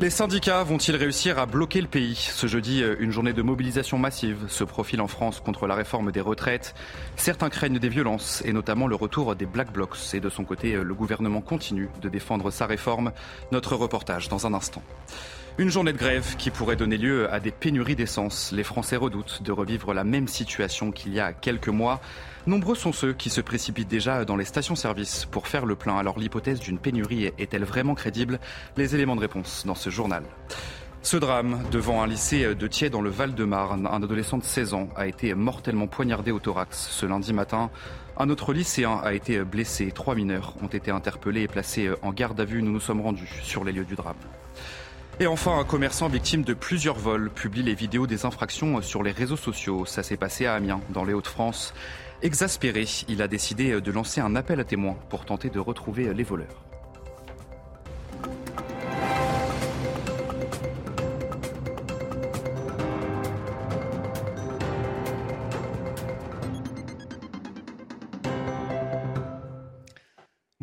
Les syndicats vont-ils réussir à bloquer le pays? Ce jeudi, une journée de mobilisation massive se profile en France contre la réforme des retraites. Certains craignent des violences et notamment le retour des Black Blocs. Et de son côté, le gouvernement continue de défendre sa réforme. Notre reportage dans un instant. Une journée de grève qui pourrait donner lieu à des pénuries d'essence. Les Français redoutent de revivre la même situation qu'il y a quelques mois. Nombreux sont ceux qui se précipitent déjà dans les stations-service pour faire le plein. Alors l'hypothèse d'une pénurie est-elle vraiment crédible? Les éléments de réponse dans ce journal. Ce drame devant un lycée de Thiers dans le Val-de-Marne, un adolescent de 16 ans a été mortellement poignardé au thorax ce lundi matin. Un autre lycéen a été blessé. Trois mineurs ont été interpellés et placés en garde à vue. Nous nous sommes rendus sur les lieux du drame. Et enfin, un commerçant victime de plusieurs vols publie les vidéos des infractions sur les réseaux sociaux. Ça s'est passé à Amiens, dans les Hauts-de-France. Exaspéré, il a décidé de lancer un appel à témoins pour tenter de retrouver les voleurs.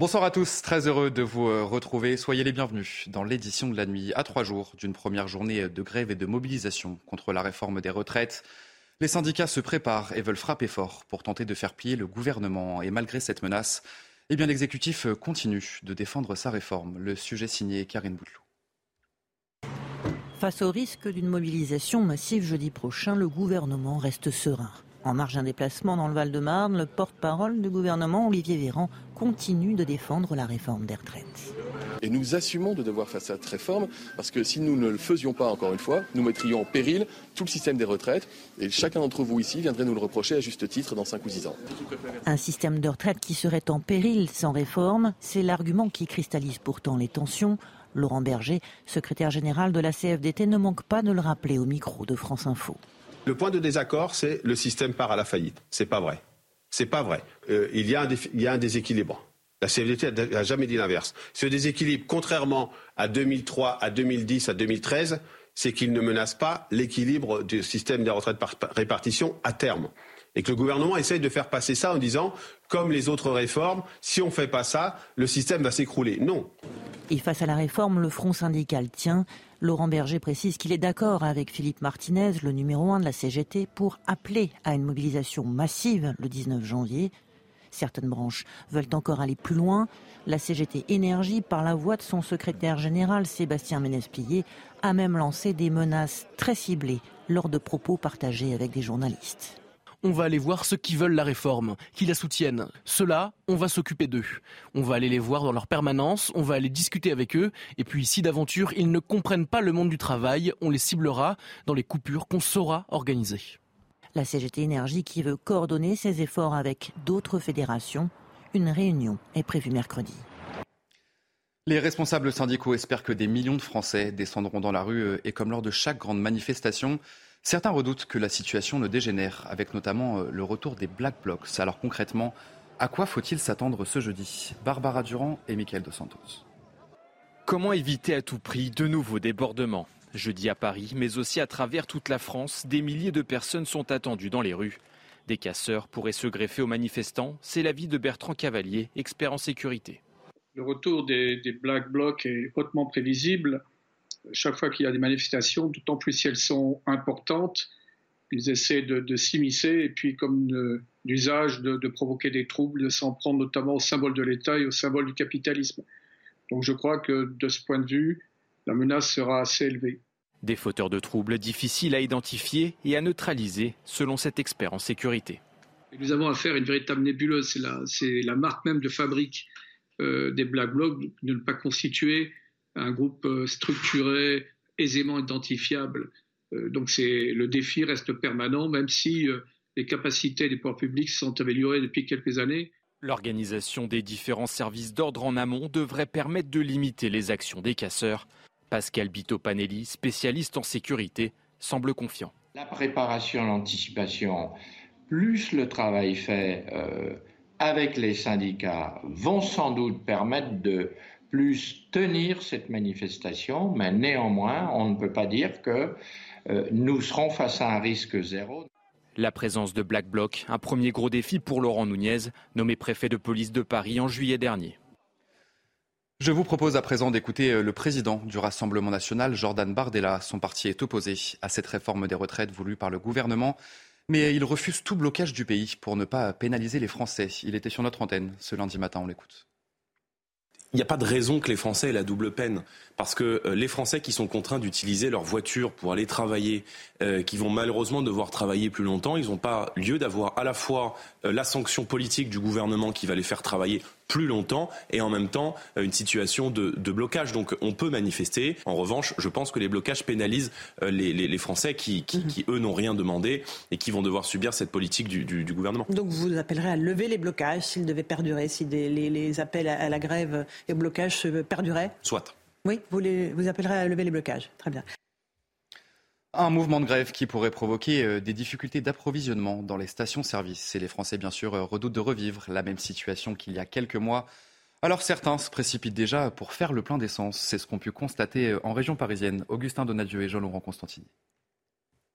Bonsoir à tous, très heureux de vous retrouver. Soyez les bienvenus dans l'édition de la nuit à trois jours d'une première journée de grève et de mobilisation contre la réforme des retraites. Les syndicats se préparent et veulent frapper fort pour tenter de faire plier le gouvernement. Et malgré cette menace, eh bien l'exécutif continue de défendre sa réforme. Le sujet signé Karine Boutelou. Face au risque d'une mobilisation massive jeudi prochain, le gouvernement reste serein. En marge d'un déplacement dans le Val-de-Marne, le porte-parole du gouvernement, Olivier Véran, continue de défendre la réforme des retraites. Et nous assumons de devoir faire cette réforme parce que si nous ne le faisions pas, encore une fois, nous mettrions en péril tout le système des retraites et chacun d'entre vous ici viendrait nous le reprocher à juste titre dans 5 ou 10 ans. Un système de retraite qui serait en péril sans réforme, c'est l'argument qui cristallise pourtant les tensions. Laurent Berger, secrétaire général de la CFDT, ne manque pas de le rappeler au micro de France Info. Le point de désaccord, c'est le système part à la faillite. C'est pas vrai. C'est pas vrai. Euh, il, y a un déséquilibre. La CFDT n'a jamais dit l'inverse. Ce déséquilibre, contrairement à 2003, à 2010, à 2013, c'est qu'il ne menace pas l'équilibre du système des retraites par répartition à terme. Et que le gouvernement essaye de faire passer ça en disant, comme les autres réformes, si on ne fait pas ça, le système va s'écrouler. Non. Et face à la réforme, le Front syndical tient. Laurent Berger précise qu'il est d'accord avec Philippe Martinez, le numéro un de la CGT, pour appeler à une mobilisation massive le 19 janvier. Certaines branches veulent encore aller plus loin. La CGT Énergie, par la voix de son secrétaire général Sébastien Ménès-Plié, a même lancé des menaces très ciblées lors de propos partagés avec des journalistes on va aller voir ceux qui veulent la réforme, qui la soutiennent. Ceux-là, on va s'occuper d'eux. On va aller les voir dans leur permanence, on va aller discuter avec eux, et puis si d'aventure ils ne comprennent pas le monde du travail, on les ciblera dans les coupures qu'on saura organiser. La CGT Énergie qui veut coordonner ses efforts avec d'autres fédérations. Une réunion est prévue mercredi. Les responsables syndicaux espèrent que des millions de Français descendront dans la rue euh, et comme lors de chaque grande manifestation, Certains redoutent que la situation ne dégénère, avec notamment euh, le retour des Black Blocs. Alors concrètement, à quoi faut-il s'attendre ce jeudi? Barbara Durand et Michael Dos Santos. Comment éviter à tout prix de nouveaux débordements? Jeudi à Paris, mais aussi à travers toute la France, des milliers de personnes sont attendues dans les rues. Des casseurs pourraient se greffer aux manifestants. C'est l'avis de Bertrand Cavalier, expert en sécurité. Le retour des, des Black Blocs est hautement prévisible chaque fois qu'il y a des manifestations, d'autant plus si elles sont importantes, ils essaient de, s'immiscer et puis comme l'usage de, de, provoquer des troubles, de s'en prendre notamment au symbole de l'État et au symbole du capitalisme. Donc je crois que de ce point de vue, la menace sera assez élevée. Des fauteurs de troubles difficiles à identifier et à neutraliser, selon cet expert en sécurité. nous avons affaire à une véritable nébuleuse. C'est la, la, marque même de fabrique euh, des Black Blocs de ne pas constituer un groupe euh, structuré, aisément identifiable. Euh, donc c'est le défi reste permanent, même si euh, les capacités des pouvoirs publics sont améliorées depuis quelques années. L'organisation des différents services d'ordre en amont devrait permettre de limiter les actions des casseurs. Pascal Bito-Panelli, spécialiste en sécurité, semble confiant. La préparation, l'anticipation, plus le travail fait euh, avec les syndicats vont sans doute permettre de plus tenir cette manifestation, mais néanmoins, on ne peut pas dire que euh, nous serons face à un risque zéro. La présence de Black Bloc, un premier gros défi pour Laurent Nunez, nommé préfet de police de Paris en juillet dernier. Je vous propose à présent d'écouter euh, le président du Rassemblement national, Jordan Bardella. Son parti est opposé à cette réforme des retraites voulue par le gouvernement, mais il refuse tout blocage du pays pour ne pas pénaliser les Français. Il était sur notre antenne ce lundi matin, on l'écoute. Il n'y a pas de raison que les Français aient la double peine. Parce que euh, les Français qui sont contraints d'utiliser leur voiture pour aller travailler, euh, qui vont malheureusement devoir travailler plus longtemps, ils n'ont pas lieu d'avoir à la fois euh, la sanction politique du gouvernement qui va les faire travailler plus longtemps et en même temps une situation de, blocage. Donc on peut manifester. En revanche, je pense que les blocages pénalisent les, Français qui, qui, eux, n'ont rien demandé et qui vont devoir subir cette politique du, du, gouvernement. Donc vous appellerez à lever les blocages s'ils devaient perdurer, si les, les, appels à la grève et au blocage perduraient? Soit. Oui, vous, les, vous appellerez à lever les blocages. Très bien. Un mouvement de grève qui pourrait provoquer euh, des difficultés d'approvisionnement dans les stations-service. Et les Français, bien sûr, euh, redoutent de revivre la même situation qu'il y a quelques mois. Alors certains se précipitent déjà pour faire le plein d'essence. C'est ce qu'ont pu constater euh, en région parisienne Augustin Donadieu et Jean-Laurent Constantini.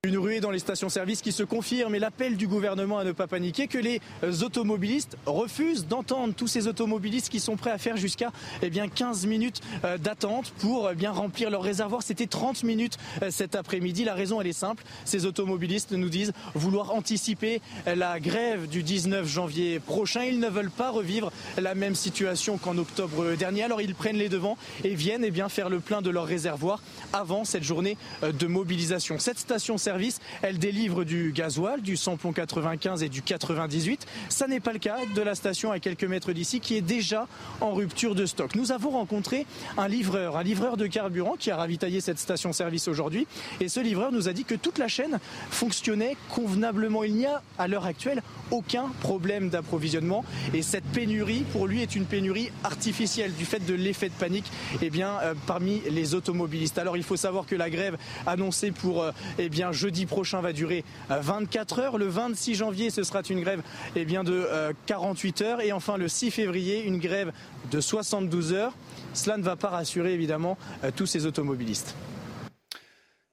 Une ruée dans les stations-service qui se confirme et l'appel du gouvernement à ne pas paniquer que les automobilistes refusent d'entendre tous ces automobilistes qui sont prêts à faire jusqu'à eh bien 15 minutes euh, d'attente pour eh bien remplir leur réservoir. C'était 30 minutes euh, cet après-midi. La raison elle est simple. Ces automobilistes nous disent vouloir anticiper la grève du 19 janvier prochain. Ils ne veulent pas revivre la même situation qu'en octobre dernier. Alors ils prennent les devants et viennent eh bien faire le plein de leur réservoir avant cette journée euh, de mobilisation. Cette station elle délivre du gasoil, du samplon 95 et du 98. Ça n'est pas le cas de la station à quelques mètres d'ici qui est déjà en rupture de stock. Nous avons rencontré un livreur, un livreur de carburant qui a ravitaillé cette station-service aujourd'hui. Et ce livreur nous a dit que toute la chaîne fonctionnait convenablement. Il n'y a à l'heure actuelle aucun problème d'approvisionnement. Et cette pénurie, pour lui, est une pénurie artificielle du fait de l'effet de panique eh bien, euh, parmi les automobilistes. Alors il faut savoir que la grève annoncée pour euh, eh bien, jeudi prochain va durer 24 euh, heures. Le 26 janvier, ce sera une grève eh bien, de 48 heures. Et enfin, le 6 février, une grève de 72 heures. Cela ne va pas rassurer évidemment tous ces automobilistes.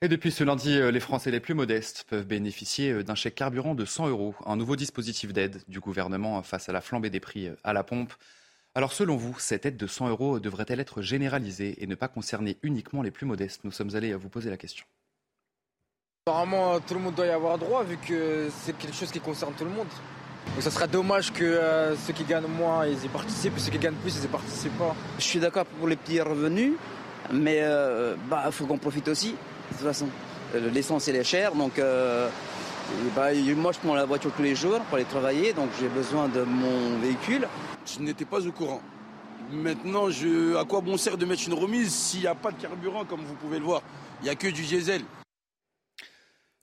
Et depuis ce lundi, euh, les Français les plus modestes peuvent bénéficier euh, d'un chèque carburant de 100 euros, un nouveau dispositif d'aide du gouvernement face à la flambée des prix euh, à la pompe. Alors selon vous, cette aide de 100 euros devrait-elle être généralisée et ne pas concerner uniquement les plus modestes? Nous sommes allés vous poser la question. Apparemment, tout le monde doit y avoir droit vu que c'est quelque chose qui concerne tout le monde. Donc ça serait dommage que ceux qui gagnent moins, ils y participent, et ceux qui gagnent plus, ils y participent pas. Je suis d'accord pour les petits revenus, mais il bah, faut qu'on profite aussi de toute façon. Euh, l'essence, elle est chère, donc euh, bah, moi, je prends la voiture tous les jours pour aller travailler, donc j'ai besoin de mon véhicule. Je n'étais pas au courant. Maintenant, je, à quoi bon sert de mettre une remise s'il n'y a pas de carburant, comme vous pouvez le voir? Il n'y a que du diesel.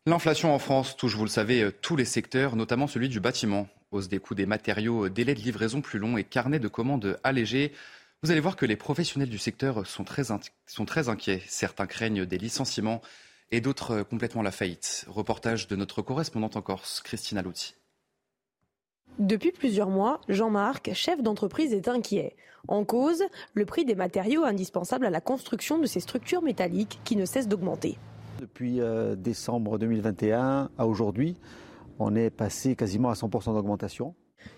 L'inflation en France touche, vous le savez, euh, tous les secteurs, notamment celui du bâtiment. Hausse des coûts des matériaux, délais de livraison plus longs et carnet de commandes allégés. Vous allez voir que les professionnels du secteur sont très, inquiets. Certains craignent des licenciements et d'autres euh, complètement la faillite. Reportage de notre correspondante en Corse, Christina Louti. Depuis plusieurs mois, Jean-Marc, chef d'entreprise, est inquiet. En cause, le prix des matériaux indispensables à la construction de ces structures métalliques qui ne cessent d'augmenter. Depuis euh, décembre 2021 à aujourd'hui, on est passé quasiment à 100% d'augmentation.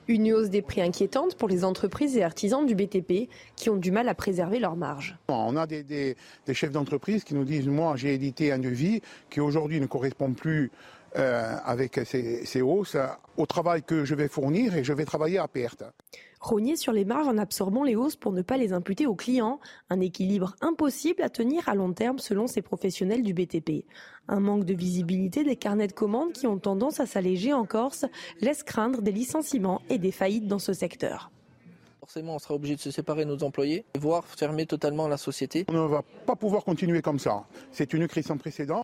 Une hausse des prix inquiétante pour les entreprises et artisans du BTP qui ont du mal à préserver leurs marges. On a des, chefs d'entreprise qui nous disent Moi, j'ai édité un devis qui aujourd'hui ne correspond plus euh, avec ces, hausses au travail que je vais fournir et je vais travailler à perte. Rogner sur les marges en absorbant les hausses pour ne pas les imputer aux clients, un équilibre impossible à tenir à long terme selon ces professionnels du BTP. Un manque de visibilité des carnets de commandes qui ont tendance à s'alléger en Corse laisse craindre des licenciements et des faillites dans ce secteur. Forcément, on sera obligé de se séparer de nos employés, voire fermer totalement la société. On ne va pas pouvoir continuer comme ça. C'est une crise sans précédent.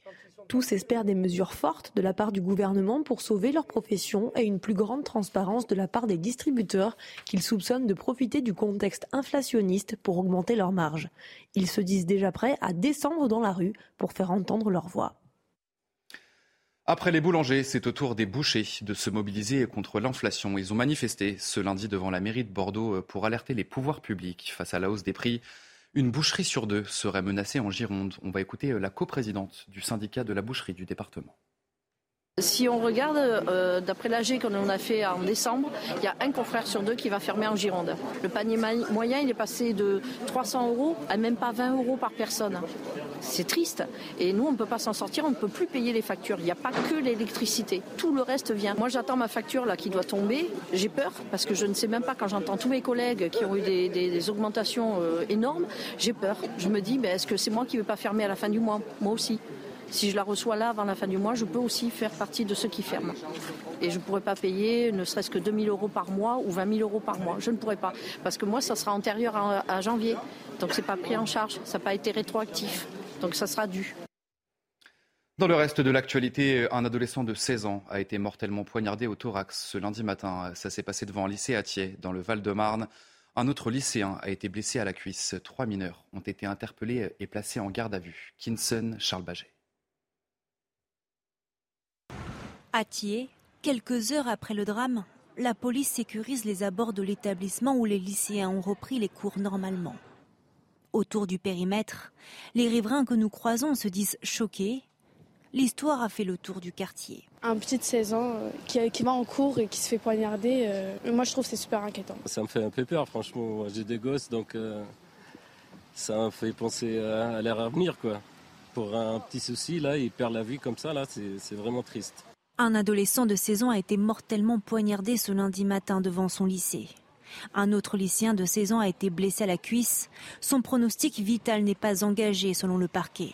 Tous espèrent des mesures fortes de la part du gouvernement pour sauver leur profession et une plus grande transparence de la part des distributeurs qu'ils soupçonnent de profiter du contexte inflationniste pour augmenter leurs marges. Ils se disent déjà prêts à descendre dans la rue pour faire entendre leur voix. Après les boulangers, c'est au tour des bouchers de se mobiliser contre l'inflation. Ils ont manifesté ce lundi devant la mairie de Bordeaux pour alerter les pouvoirs publics face à la hausse des prix. Une boucherie sur deux serait menacée en Gironde. On va écouter la coprésidente du syndicat de la boucherie du département. Si on regarde, euh, d'après l'AG qu'on a fait en décembre, il y a un confrère sur deux qui va fermer en Gironde. Le panier moyen, il est passé de 300 euros à même pas 20 euros par personne. C'est triste. Et nous, on ne peut pas s'en sortir, on ne peut plus payer les factures. Il n'y a pas que l'électricité. Tout le reste vient. Moi, j'attends ma facture là qui doit tomber. J'ai peur parce que je ne sais même pas quand j'entends tous mes collègues qui ont eu des, augmentations euh, énormes. J'ai peur. Je me dis, ben, est-ce que c'est moi qui ne vais pas fermer à la fin du mois? Moi aussi. Si je la reçois là avant la fin du mois, je peux aussi faire partie de ceux qui ferment. Et je ne pourrais pas payer ne serait-ce que 2 000 euros par mois ou 20 000 euros par mois. Je ne pourrais pas. Parce que moi, ça sera antérieur à, janvier. Donc ce n'est pas pris en charge. Ça n'a pas été rétroactif. Donc ça sera dû. Dans le reste de l'actualité, un adolescent de 16 ans a été mortellement poignardé au thorax ce lundi matin. Ça s'est passé devant un lycée à Thiers, dans le Val-de-Marne. Un autre lycéen a été blessé à la cuisse. Trois mineurs ont été interpellés et placés en garde à vue. Kinson, Charles Baget. À Thiers, quelques heures après le drame, la police sécurise les abords de l'établissement où les lycéens ont repris les cours normalement. Autour du périmètre, les riverains que nous croisons se disent choqués. L'histoire a fait le tour du quartier. Un petit de 16 ans euh, qui, va en cours et qui se fait poignarder, euh, moi je trouve c'est super inquiétant. Ça me fait un peu peur, franchement. J'ai des gosses, donc euh, ça me fait penser à, leur avenir. Quoi. Pour un petit souci, là, il perd la vie comme ça, là, c'est vraiment triste. Un adolescent de 16 ans a été mortellement poignardé ce lundi matin devant son lycée. Un autre lycéen de 16 ans a été blessé à la cuisse. Son pronostic vital n'est pas engagé selon le parquet.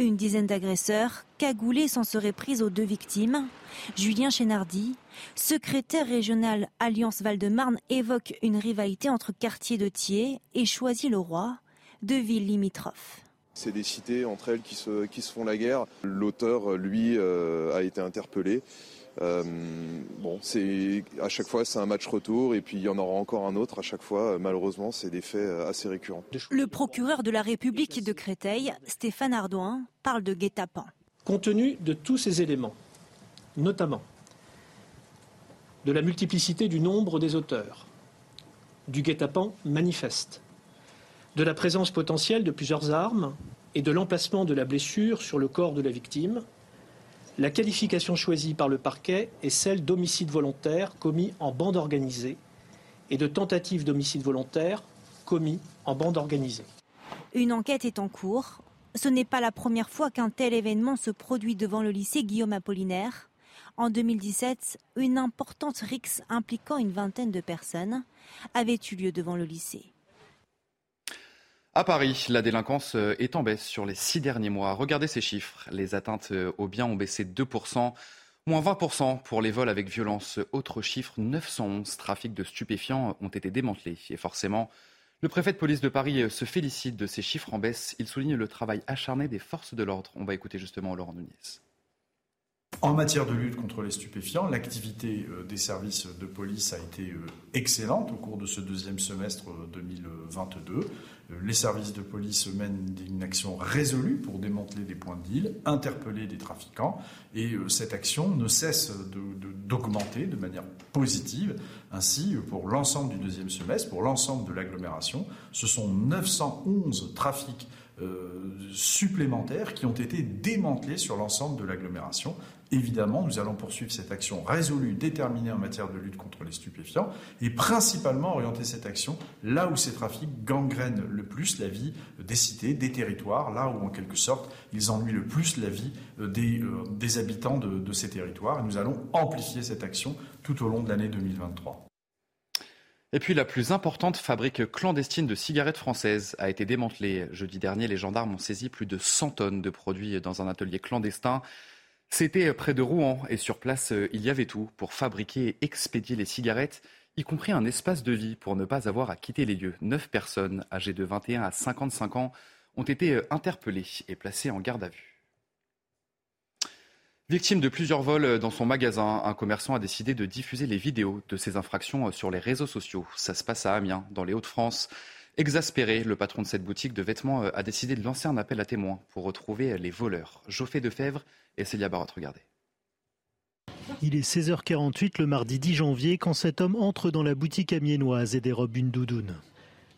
Une dizaine d'agresseurs, cagoulés, s'en seraient pris aux deux victimes. Julien Chénardi, secrétaire régional Alliance Val-de-Marne, évoque une rivalité entre quartiers de Thiers et Choisy-le-Roi, deux villes limitrophes. C'est des cités entre elles qui se, qui se font la guerre. L'auteur, lui, euh, a été interpellé. Euh, bon, c'est à chaque fois c'est un match retour et puis il y en aura encore un autre à chaque fois. Malheureusement, c'est des faits assez récurrents. Le procureur de la République de Créteil, Stéphane Ardouin, parle de guet-apens. Compte tenu de tous ces éléments, notamment de la multiplicité du nombre des auteurs, du guet-apens manifeste, de la présence potentielle de plusieurs armes et de l'emplacement de la blessure sur le corps de la victime, la qualification choisie par le parquet est celle d'homicide volontaire commis en bande organisée et de tentative d'homicide volontaire commis en bande organisée. Une enquête est en cours. Ce n'est pas la première fois qu'un tel événement se produit devant le lycée Guillaume Apollinaire. En 2017, une importante rixe impliquant une vingtaine de personnes avait eu lieu devant le lycée. À Paris, la délinquance euh, est en baisse sur les six derniers mois. Regardez ces chiffres. Les atteintes euh, aux biens ont baissé de 2%, moins 20% pour les vols avec violence. Autre chiffre, 911 trafics de stupéfiants ont été démantelés. Et forcément, le préfet de police de Paris euh, se félicite de ces chiffres en baisse. Il souligne le travail acharné des forces de l'ordre. On va écouter justement Laurent Nunez. En matière de lutte contre les stupéfiants, l'activité des services de police a été excellente au cours de ce deuxième semestre 2022. Euh, les services de police mènent une action résolue pour démanteler des points de deal, interpeller des trafiquants, et euh, cette action ne cesse d'augmenter de, manière positive. Ainsi, pour l'ensemble du deuxième semestre, pour l'ensemble de l'agglomération, ce sont 911 trafics euh, supplémentaires qui ont été démantelés sur l'ensemble de l'agglomération. Évidemment, nous allons poursuivre cette action résolue, déterminée en matière de lutte contre les stupéfiants, et principalement orienter cette action là où ces trafics gangrènent le plus la vie des cités, des territoires, là où en quelque sorte ils ennuient le plus la vie euh, des, euh, des habitants de, de ces territoires. Et nous allons amplifier cette action tout au long de l'année 2023. Et puis la plus importante fabrique clandestine de cigarettes françaises a été démantelée. Jeudi dernier, les gendarmes ont saisi plus de 100 tonnes de produits dans un atelier clandestin. C'était près de Rouen et sur place, il y avait tout pour fabriquer et expédier les cigarettes, y compris un espace de vie pour ne pas avoir à quitter les lieux. Neuf personnes âgées de 21 à 55 ans ont été interpellées et placées en garde à vue. Victime de plusieurs vols dans son magasin, un commerçant a décidé de diffuser les vidéos de ses infractions sur les réseaux sociaux. Ça se passe à Amiens, dans les Hauts-de-France. Exaspéré, le patron de cette boutique de vêtements a décidé de lancer un appel à témoins pour retrouver les voleurs. Geoffrey Defebvre et Célia Barotte, regardez. Il est 16h48 le mardi 10 janvier quand cet homme entre dans la boutique amiénoise et dérobe une doudoune.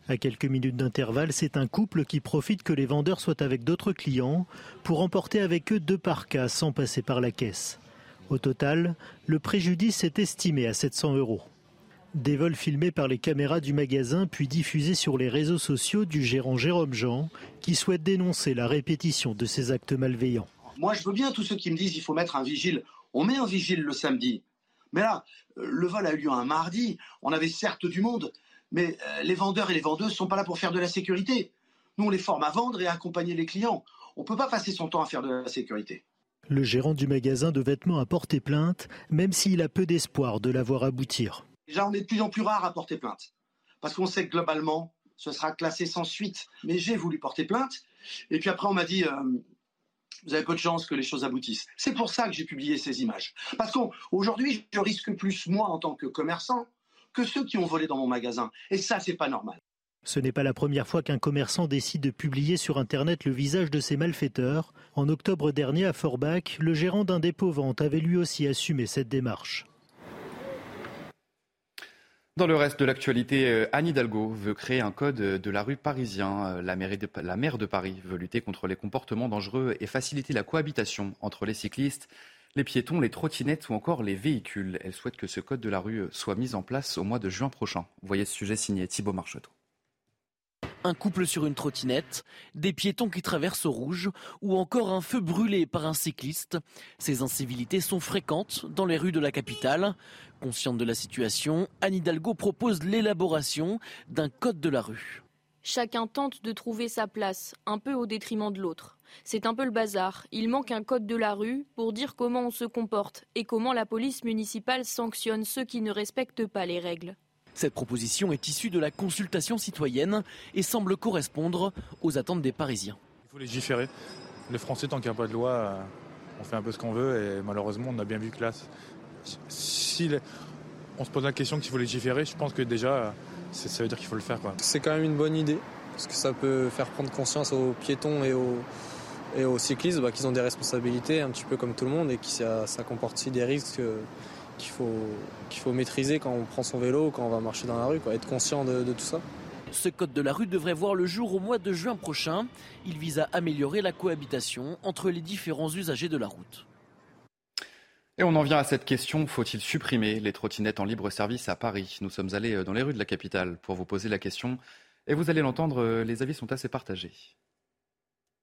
À quelques minutes d'intervalle, c'est un couple qui profite que les vendeurs soient avec d'autres clients pour emporter avec eux deux parkas sans passer par la caisse. Au total, le préjudice est estimé à 700 euros. Des vols filmés par les caméras du magasin puis diffusés sur les réseaux sociaux du gérant Jérôme Jean qui souhaite dénoncer la répétition de ces actes malveillants. Moi je veux bien tous ceux qui me disent qu'il faut mettre un vigile. On met un vigile le samedi. Mais là, le vol a eu lieu un mardi. On avait certes du monde, mais euh, les vendeurs et les vendeuses ne sont pas là pour faire de la sécurité. Nous, on les forme à vendre et à accompagner les clients. On ne peut pas passer son temps à faire de la sécurité. Le gérant du magasin de vêtements a porté plainte, même s'il a peu d'espoir de la voir aboutir. Déjà, on est de plus en plus rare à porter plainte. Parce qu'on sait que globalement, ce sera classé sans suite. Mais j'ai voulu porter plainte. Et puis après, on m'a dit, euh, vous avez peu de chance que les choses aboutissent. C'est pour ça que j'ai publié ces images. Parce qu'aujourd'hui, je risque plus, moi, en tant que commerçant, que ceux qui ont volé dans mon magasin. Et ça, c'est pas normal. Ce n'est pas la première fois qu'un commerçant décide de publier sur Internet le visage de ses malfaiteurs. En octobre dernier, à Forbach, le gérant d'un dépôt-vente avait lui aussi assumé cette démarche. Dans le reste de l'actualité, euh, Anne Hidalgo veut créer un code de la rue parisien. Euh, la, de, la maire de Paris veut lutter contre les comportements dangereux et faciliter la cohabitation entre les cyclistes les piétons, les trottinettes ou encore les véhicules. Elle souhaite que ce code de la rue soit mis en place au mois de juin prochain. Voyez ce sujet signé Thibault Marcheteau. Un couple sur une trottinette, des piétons qui traversent au rouge ou encore un feu brûlé par un cycliste. Ces incivilités sont fréquentes dans les rues de la capitale. Consciente de la situation, Anne Hidalgo propose l'élaboration d'un code de la rue. Chacun tente de trouver sa place, un peu au détriment de l'autre. C'est un peu le bazar. Il manque un code de la rue pour dire comment on se comporte et comment la police municipale sanctionne ceux qui ne respectent pas les règles. Cette proposition est issue de la consultation citoyenne et semble correspondre aux attentes des Parisiens. Il faut légiférer. Les Français, tant qu'il n'y a pas de loi, on fait un peu ce qu'on veut et malheureusement, on a bien vu que là, si on se pose la question qu'il faut légiférer, je pense que déjà, ça veut dire qu'il faut le faire. C'est quand même une bonne idée parce que ça peut faire prendre conscience aux piétons et aux, et aux cyclistes bah, qu'ils ont des responsabilités un petit peu comme tout le monde et que ça, comporte aussi des risques qu'il faut, qu'il faut maîtriser quand on prend son vélo, quand on va marcher dans la rue, quoi, être conscient de, de tout ça. Ce code de la rue devrait voir le jour au mois de juin prochain. Il vise à améliorer la cohabitation entre les différents usagers de la route. Et on en vient à cette question, faut-il supprimer les trottinettes en libre service à Paris? Nous sommes allés euh, dans les rues de la capitale pour vous poser la question et vous allez l'entendre, euh, les avis sont assez partagés.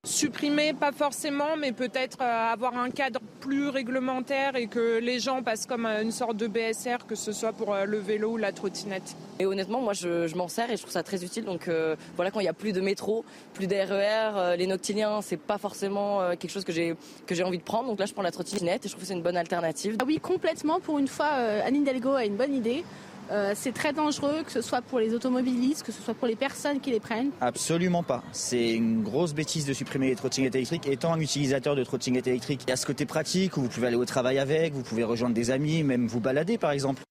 Supprimer, pas forcément, mais peut-être euh, avoir un cadre plus réglementaire et que les gens passent comme une sorte de BSR, que ce soit pour euh, le vélo ou la trottinette. Et honnêtement, moi, je, m'en sers et je trouve ça très utile. Donc euh, voilà, quand il n'y a plus de métro, plus d'RER, les noctiliens, c'est pas forcément quelque chose que j'ai que j'ai envie de prendre. Donc là, je prends la trottinette et je trouve que c'est une bonne alternative. Ah oui, complètement. Pour une fois, Anne Hidalgo a une bonne idée. Euh, c'est très dangereux, que ce soit pour les automobilistes, que ce soit pour les personnes qui les prennent. Absolument pas. C'est une grosse bêtise de supprimer les trottinettes électriques. Étant un utilisateur de trottinettes électriques, il y a ce côté pratique où vous pouvez aller au travail avec, vous pouvez rejoindre des amis, même vous balader par exemple.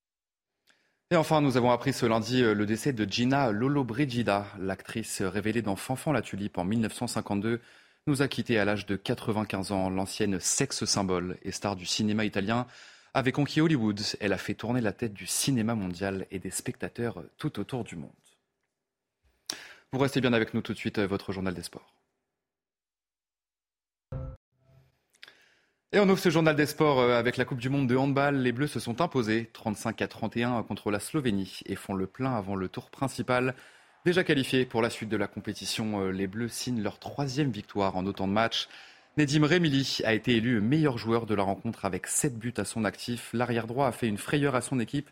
Et enfin, nous avons appris ce lundi euh, le décès de Gina Lollobrigida, l'actrice révélée dans Fanfan la Tulipe en 1952 nous a quittés à l'âge de 95 ans. L'ancienne sexe symbole et star du cinéma italien avec conquis Hollywood, elle a fait tourner la tête du cinéma mondial et des spectateurs tout autour du monde. Vous restez bien avec nous tout de suite, votre journal des sports. Et on ouvre ce journal des sports euh, avec la Coupe du Monde de handball. Les Bleus se sont imposés 35 à 31 contre la Slovénie et font le plein avant le tour principal. Déjà qualifiés pour la suite de la compétition, euh, les Bleus signent leur troisième victoire en autant de matchs. Nedim Remili a été élu meilleur joueur de la rencontre avec 7 buts à son actif. L'arrière droit a fait une frayeur à son équipe.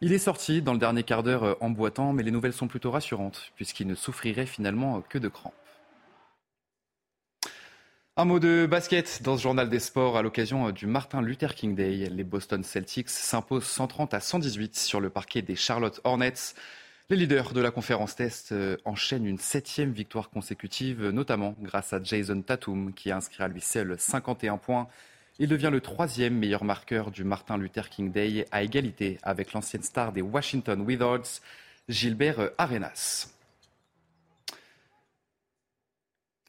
Il est sorti dans le dernier quart d'heure euh, en boitant, mais les nouvelles sont plutôt rassurantes, puisqu'il ne souffrirait finalement que de crampes. Un mot de basket dans ce journal des sports à l'occasion euh, du Martin Luther King Day. Les Boston Celtics s'imposent 130 à 118 sur le parquet des Charlotte Hornets. Les leaders de la conférence Test euh, enchaînent une septième victoire consécutive, notamment grâce à Jason Tatum, qui a inscrit à lui seul 51 points Il devient le troisième meilleur marqueur du Martin Luther King Day à égalité avec l'ancienne star des Washington Wizards, Gilbert Arenas.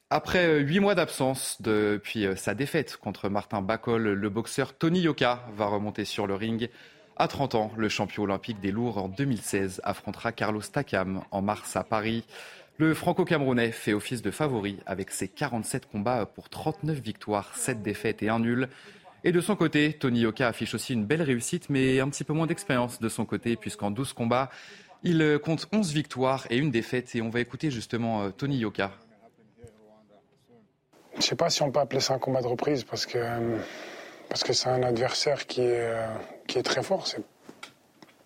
Après euh, huit mois d'absence depuis euh, sa défaite contre Martin Bacol, le boxeur Tony Yoka va remonter sur le ring. À 30 ans, le champion olympique des lourds en 2016 affrontera Carlos Takam en mars à Paris. Le franco-camerounais fait office de favori avec ses 47 combats pour 39 victoires, 7 défaites et 1 nul. Et de son côté, Tony Yoka affiche aussi une belle réussite, mais un petit peu moins d'expérience de son côté, puisqu'en 12 combats, il compte 11 victoires et une défaite. Et on va écouter justement Tony Yoka je ne sais pas si on peut appeler ça un combat de reprise parce que parce que c'est un adversaire qui est, qui est très fort.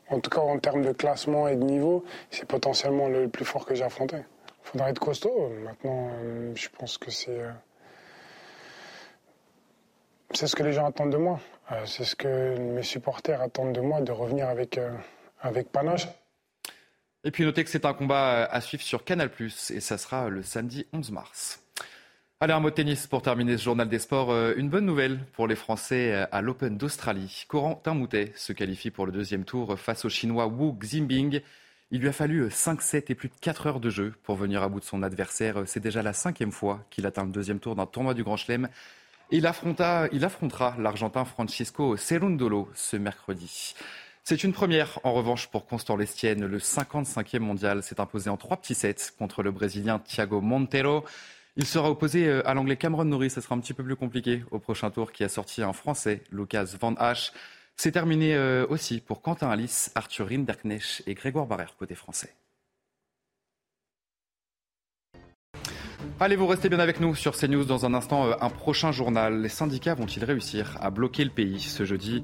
En tout cas, en termes de classement et de niveau, c'est potentiellement le plus fort que j'ai affronté. Il faudra être costaud. Maintenant, je pense que c'est c'est ce que les gens attendent de moi. Euh, c'est ce que mes supporters attendent de moi, de revenir avec, euh, avec panache. Et puis notez que c'est un combat à suivre sur Canal+, et ça sera le samedi 11 mars. Allez, un mot de tennis pour terminer ce journal des sports. Euh, une bonne nouvelle pour les Français euh, à l'Open d'Australie. Corentin Moutet se qualifie pour le deuxième tour face au Chinois Wu Ximbing. Il lui a fallu 5 euh, sets et plus de 4 heures de jeu pour venir à bout de son adversaire. C'est déjà la cinquième fois qu'il atteint le deuxième tour d'un tournoi du Grand Chelem. Il, affrontera l'Argentin Francisco Cerundolo ce mercredi. C'est une première, en revanche, pour Constant Lestienne. Le 55e mondial s'est imposé en trois petits sets contre le Brésilien Thiago Monteiro. Il sera opposé euh, à l'anglais Cameron Norris. Ce sera un petit peu plus compliqué au prochain tour qui a sorti un français, Lucas Van Hache. C'est terminé euh, aussi pour Quentin Alice, Arthur Rinderknecht et Grégoire Barrère côté français. Allez, vous restez bien avec nous sur CNews. Dans un instant, euh, un prochain journal. Les syndicats vont-ils réussir à bloquer le pays ce jeudi?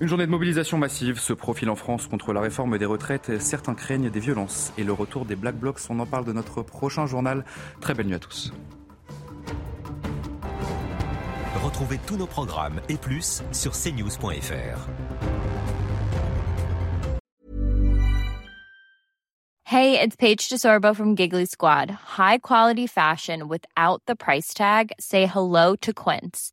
Une journée de mobilisation massive se profile en France contre la réforme des retraites. Certains craignent des violences et le retour des Black Blocs. On en parle de notre prochain journal. Très belle nuit à tous. Retrouvez tous nos programmes et plus sur cnews.fr. Hey, it's Paige DeSorbo from Giggly Squad. High quality fashion without the price tag. Say hello to Quince.